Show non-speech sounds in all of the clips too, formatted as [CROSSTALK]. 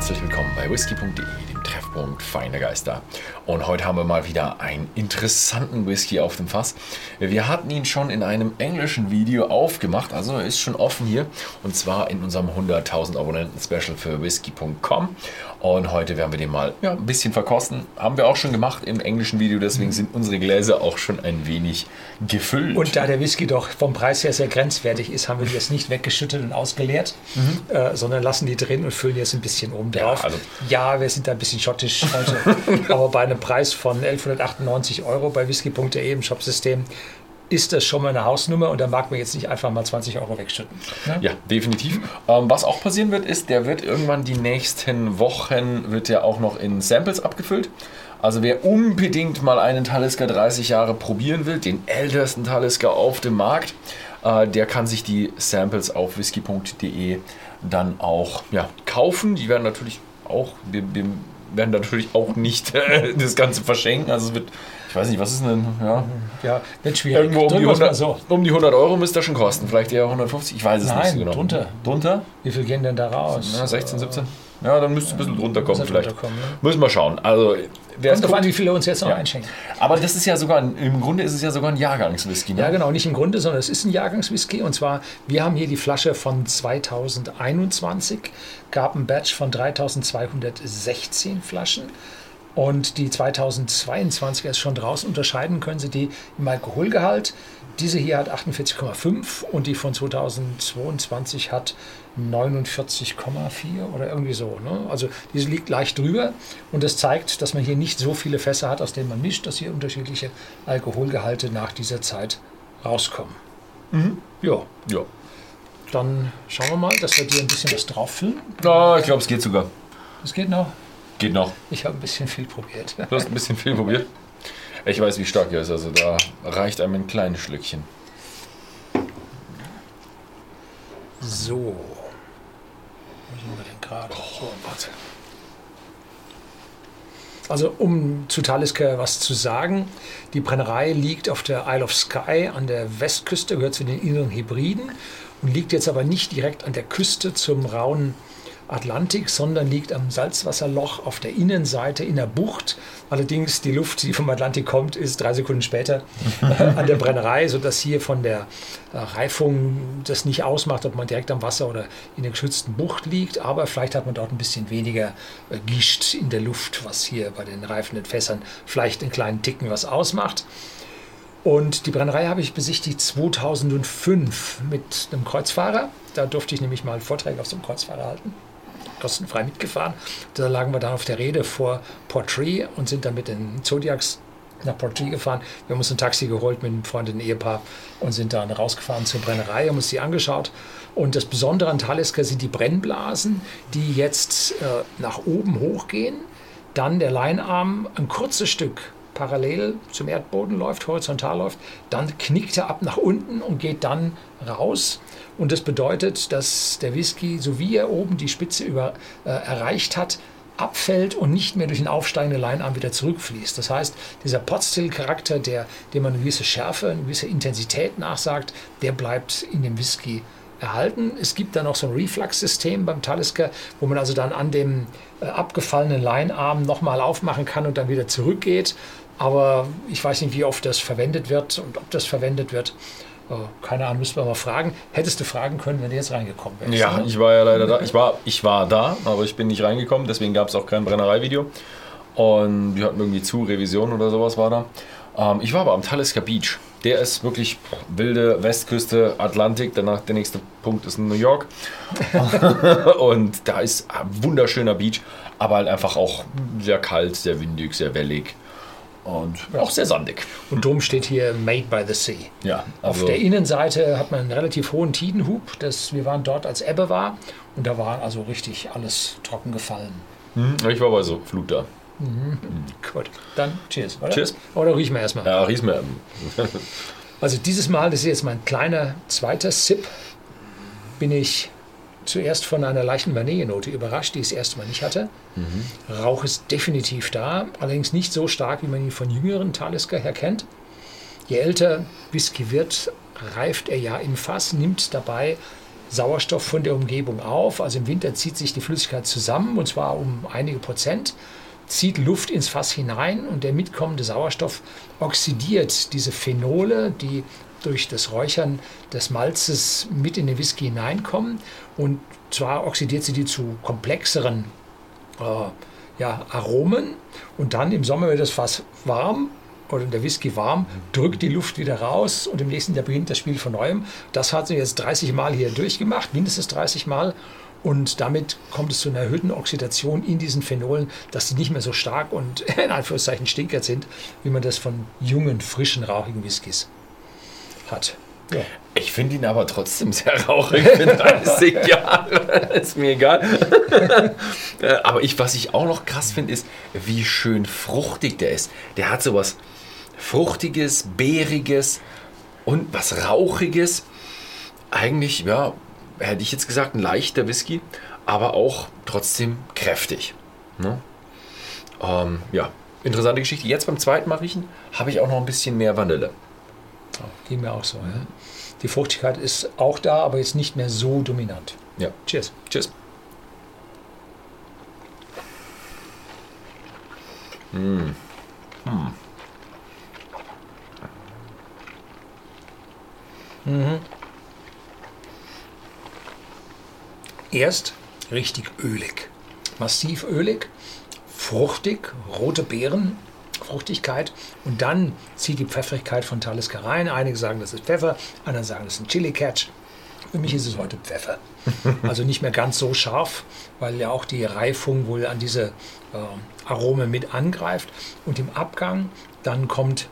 herzlich willkommen bei whisky.de, Treffpunkt Feine Geister. Und heute haben wir mal wieder einen interessanten Whisky auf dem Fass. Wir hatten ihn schon in einem englischen Video aufgemacht, also er ist schon offen hier. Und zwar in unserem 100.000 Abonnenten-Special für whisky.com. Und heute werden wir den mal ja, ein bisschen verkosten. Haben wir auch schon gemacht im englischen Video, deswegen sind unsere Gläser auch schon ein wenig gefüllt. Und da der Whisky doch vom Preis her sehr grenzwertig ist, haben wir die jetzt nicht weggeschüttet und ausgeleert, mhm. äh, sondern lassen die drin und füllen jetzt ein bisschen oben drauf. Ja, also ja, wir sind da ein bisschen schottisch heute, [LAUGHS] aber bei einem Preis von 1198 Euro bei whisky.de im Shopsystem ist das schon mal eine Hausnummer und da mag man jetzt nicht einfach mal 20 Euro wegschütten. Ne? Ja, definitiv. Ähm, was auch passieren wird, ist, der wird irgendwann die nächsten Wochen, wird der auch noch in Samples abgefüllt. Also wer unbedingt mal einen Talisker 30 Jahre probieren will, den ältesten Talisker auf dem Markt, äh, der kann sich die Samples auf whisky.de dann auch ja, kaufen. Die werden natürlich auch, wir, wir werden natürlich auch nicht äh, das Ganze verschenken. Also es wird ich weiß nicht, was ist denn? Ja, ja wird schwierig. Irgendwo um die, 100, so. um die 100 Euro müsste das schon kosten. Vielleicht eher 150, ich weiß es Nein, nicht so genau. drunter. Drunter? Wie viel gehen denn da raus? Ja, 16, 17. Ja, dann müsste es ein bisschen drunter kommen vielleicht. Ja. Müssen wir schauen. Also, wer Kommt drauf an, wie viele uns jetzt noch ja. einschenken. Aber das ist ja sogar, im Grunde ist es ja sogar ein Jahrgangswhisky. Ne? Ja, genau, nicht im Grunde, sondern es ist ein Jahrgangswhisky. Und zwar, wir haben hier die Flasche von 2021, gab ein Batch von 3216 Flaschen. Und die 2022 ist schon draußen. Unterscheiden können Sie die im Alkoholgehalt. Diese hier hat 48,5 und die von 2022 hat 49,4 oder irgendwie so. Ne? Also diese liegt leicht drüber und das zeigt, dass man hier nicht so viele Fässer hat, aus denen man mischt, dass hier unterschiedliche Alkoholgehalte nach dieser Zeit rauskommen. Mhm. Ja. ja. Dann schauen wir mal, dass wir dir ein bisschen was drauf füllen. Oh, ich glaube, es geht sogar. Es geht noch. Geht noch. Ich habe ein bisschen viel probiert. Du hast ein bisschen viel probiert? Ich weiß, wie stark er ist. Also da reicht einem ein kleines Schlückchen. So. Wo sind wir denn gerade? Oh, warte. Also um zu Talisker was zu sagen, die Brennerei liegt auf der Isle of Skye an der Westküste, gehört zu den inneren Hebriden und liegt jetzt aber nicht direkt an der Küste zum rauen Atlantik, sondern liegt am Salzwasserloch auf der Innenseite in der Bucht. Allerdings die Luft, die vom Atlantik kommt, ist drei Sekunden später [LAUGHS] an der Brennerei, sodass hier von der äh, Reifung das nicht ausmacht, ob man direkt am Wasser oder in der geschützten Bucht liegt. Aber vielleicht hat man dort ein bisschen weniger äh, Gischt in der Luft, was hier bei den reifenden Fässern vielleicht einen kleinen Ticken was ausmacht. Und die Brennerei habe ich besichtigt 2005 mit einem Kreuzfahrer. Da durfte ich nämlich mal Vorträge auf so einem Kreuzfahrer halten kostenfrei mitgefahren. Da lagen wir dann auf der Rede vor Portree und sind dann mit den Zodiacs nach Portree gefahren. Wir haben uns ein Taxi geholt mit einem freundlichen Ehepaar und sind dann rausgefahren zur Brennerei, haben uns die angeschaut. Und das Besondere an Talisker sind die Brennblasen, die jetzt äh, nach oben hochgehen. Dann der Leinarm ein kurzes Stück parallel zum Erdboden läuft, horizontal läuft, dann knickt er ab nach unten und geht dann raus. Und das bedeutet, dass der Whisky, so wie er oben die Spitze über, äh, erreicht hat, abfällt und nicht mehr durch den aufsteigenden Leinarm wieder zurückfließt. Das heißt, dieser Potstill-Charakter, dem man eine gewisse Schärfe, eine gewisse Intensität nachsagt, der bleibt in dem Whisky erhalten. Es gibt dann noch so ein Reflux-System beim Talisker, wo man also dann an dem äh, abgefallenen Leinarm nochmal aufmachen kann und dann wieder zurückgeht. Aber ich weiß nicht, wie oft das verwendet wird und ob das verwendet wird. Äh, keine Ahnung, müssen wir mal fragen. Hättest du fragen können, wenn du jetzt reingekommen wärst? Ja, ne? ich war ja leider da. Ich war, ich war da, aber ich bin nicht reingekommen, deswegen gab es auch kein Brennerei-Video. Und wir hatten irgendwie zu, Revision oder sowas war da. Ähm, ich war aber am Talisker Beach. Der ist wirklich wilde Westküste, Atlantik. Danach der nächste Punkt ist New York. [LAUGHS] und da ist ein wunderschöner Beach, aber halt einfach auch sehr kalt, sehr windig, sehr wellig und auch sehr sandig. Und drum steht hier Made by the Sea. Ja, also Auf der Innenseite hat man einen relativ hohen Tidenhub. Das, wir waren dort, als Ebbe war. Und da war also richtig alles trocken gefallen. Mhm, ich war bei so Flut da. Mhm. Gut, dann Cheers. Oder? Cheers. Oder riechen wir erstmal. Ja, riechen wir. [LAUGHS] also dieses Mal, das ist jetzt mein kleiner zweiter Sip, bin ich zuerst von einer leichten Vanillenote überrascht, die ich das erste Mal nicht hatte. Mhm. Rauch ist definitiv da, allerdings nicht so stark, wie man ihn von jüngeren Talisker her kennt. Je älter Whisky wird, reift er ja im Fass, nimmt dabei Sauerstoff von der Umgebung auf. Also im Winter zieht sich die Flüssigkeit zusammen und zwar um einige Prozent, zieht Luft ins Fass hinein und der mitkommende Sauerstoff oxidiert diese Phenole, die durch das Räuchern des Malzes mit in den Whisky hineinkommen. Und zwar oxidiert sie die zu komplexeren äh, ja, Aromen. Und dann im Sommer wird das Fass warm oder der Whisky warm, drückt die Luft wieder raus und im nächsten Jahr beginnt das Spiel von neuem. Das hat sie jetzt 30 Mal hier durchgemacht, mindestens 30 Mal. Und damit kommt es zu einer erhöhten Oxidation in diesen Phenolen, dass sie nicht mehr so stark und [LAUGHS] in Anführungszeichen stinkert sind, wie man das von jungen, frischen, rauchigen Whiskys hat. Ja. Ich finde ihn aber trotzdem sehr rauchig für 30 [LAUGHS] Jahre. ist mir egal. [LAUGHS] aber ich, was ich auch noch krass finde, ist, wie schön fruchtig der ist. Der hat sowas Fruchtiges, Beeriges und was Rauchiges. Eigentlich, ja, hätte ich jetzt gesagt, ein leichter Whisky, aber auch trotzdem kräftig. Ne? Ähm, ja, interessante Geschichte. Jetzt beim zweiten Mal riechen habe ich auch noch ein bisschen mehr Vanille. Ging mir auch so. Ja. Die Fruchtigkeit ist auch da, aber jetzt nicht mehr so dominant. Ja. Cheers. Cheers. Mm. Mm. Mhm. Erst richtig ölig. Massiv ölig, fruchtig, rote Beeren, Fruchtigkeit und dann zieht die Pfeffrigkeit von Talisker rein. Einige sagen, das ist Pfeffer, andere sagen, das ist ein Chili Catch. Für mich ist es heute Pfeffer. [LAUGHS] Also nicht mehr ganz so scharf, weil ja auch die Reifung wohl an diese äh, Arome mit angreift. Und im Abgang dann kommt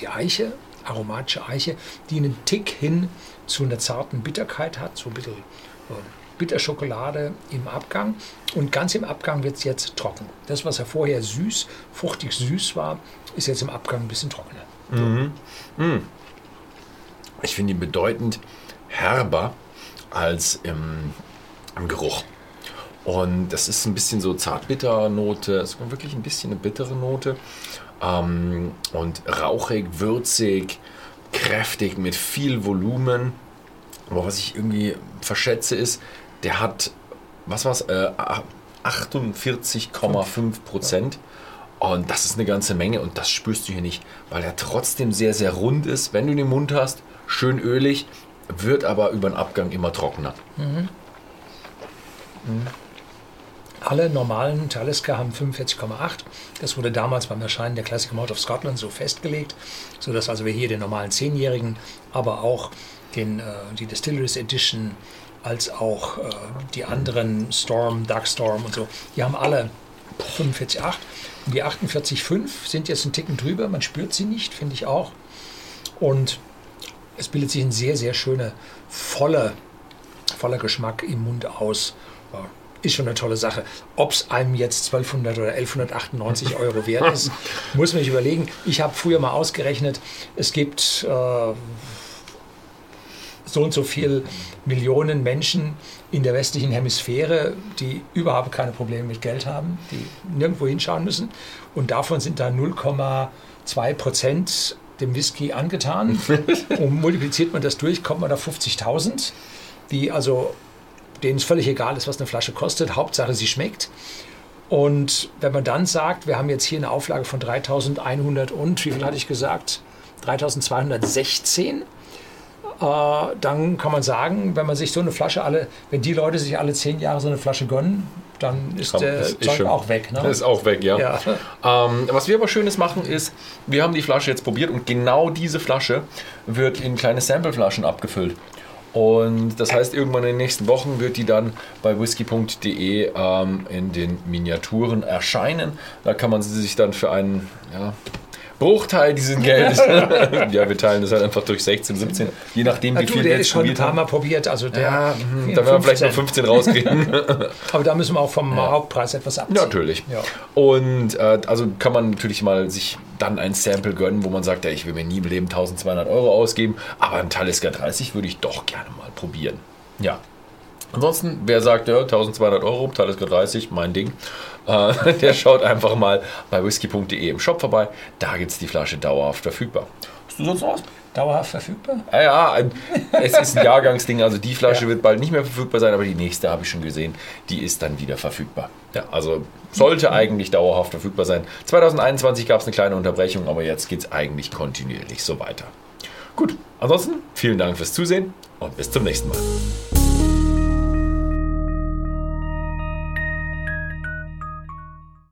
die Eiche, aromatische Eiche, die einen Tick hin zu einer zarten Bitterkeit hat, so ein bisschen äh, Bitterschokolade im Abgang und ganz im Abgang wird es jetzt trocken. Das, was ja vorher süß, fruchtig süß war, ist jetzt im Abgang ein bisschen trockener. Mhm. Mhm. Ich finde ihn bedeutend herber als im, im Geruch. Und das ist ein bisschen so Zartbitter-Note, es ist wirklich ein bisschen eine bittere Note. Ähm, und rauchig, würzig, kräftig, mit viel Volumen. Aber was ich irgendwie verschätze ist, der hat, was war's, äh, 48,5 Prozent. Und das ist eine ganze Menge und das spürst du hier nicht, weil er trotzdem sehr, sehr rund ist, wenn du im Mund hast, schön ölig, wird aber über den Abgang immer trockener. Mhm. Mhm. Alle normalen Talisker haben 45,8. Das wurde damals beim Erscheinen der Classic Malt of Scotland so festgelegt, sodass also wir hier den normalen 10-Jährigen, aber auch den, äh, die Distilleries Edition als auch äh, die anderen Storm, Darkstorm und so, die haben alle 45,8. Und die 48,5 sind jetzt ein Ticken drüber, man spürt sie nicht, finde ich auch. Und es bildet sich ein sehr, sehr schöner, voller, voller Geschmack im Mund aus. Ist schon eine tolle Sache. Ob es einem jetzt 1200 oder 1198 Euro wert ist, [LAUGHS] muss man sich überlegen. Ich habe früher mal ausgerechnet, es gibt äh, so und so viele Millionen Menschen in der westlichen Hemisphäre, die überhaupt keine Probleme mit Geld haben, die nirgendwo hinschauen müssen. Und davon sind da 0,2 Prozent dem Whisky angetan. [LAUGHS] Und multipliziert man das durch, kommt man da 50.000, die also denen es völlig egal ist, was eine Flasche kostet. Hauptsache, sie schmeckt. Und wenn man dann sagt, wir haben jetzt hier eine Auflage von 3100 und, wie viel hatte ich gesagt? 3216 äh, dann kann man sagen, wenn man sich so eine Flasche alle, wenn die Leute sich alle zehn Jahre so eine Flasche gönnen, dann ist Komm, der Zeug schön. auch weg. Ne? Das ist auch weg, ja. ja. Ähm, was wir aber Schönes machen ist, wir haben die Flasche jetzt probiert und genau diese Flasche wird in kleine Sampleflaschen abgefüllt. Und das heißt, irgendwann in den nächsten Wochen wird die dann bei whisky.de ähm, in den Miniaturen erscheinen. Da kann man sie sich dann für einen ja, Bruchteil dieses [LAUGHS] Geldes. ja, wir teilen das halt einfach durch 16, 17, je nachdem, wie viel wir jetzt schon ein paar Mal probiert. Also der, ja, mh, da werden wir vielleicht nur 15 rauskriegen. [LAUGHS] Aber da müssen wir auch vom ja. Hauptpreis etwas abziehen. Natürlich. Ja. Und äh, also kann man natürlich mal sich dann ein Sample gönnen, wo man sagt, ja, ich will mir nie im Leben 1200 Euro ausgeben, aber ein Talisker 30 würde ich doch gerne mal probieren. Ja. Ansonsten, wer sagt, ja, 1200 Euro, Talisker 30, mein Ding. Äh, [LAUGHS] der schaut einfach mal bei whisky.de im Shop vorbei. Da gibt es die Flasche dauerhaft verfügbar. Hast du sonst noch was? Dauerhaft verfügbar? Ja, ja, ein- es ist ein [LAUGHS] Jahrgangsding. Also die Flasche wird bald nicht mehr verfügbar sein, aber die nächste habe ich schon gesehen. Die ist dann wieder verfügbar. Ja, also sollte eigentlich dauerhaft verfügbar sein. 2021 gab es eine kleine Unterbrechung, aber jetzt geht es eigentlich kontinuierlich so weiter. Gut, ansonsten vielen Dank fürs Zusehen und bis zum nächsten Mal.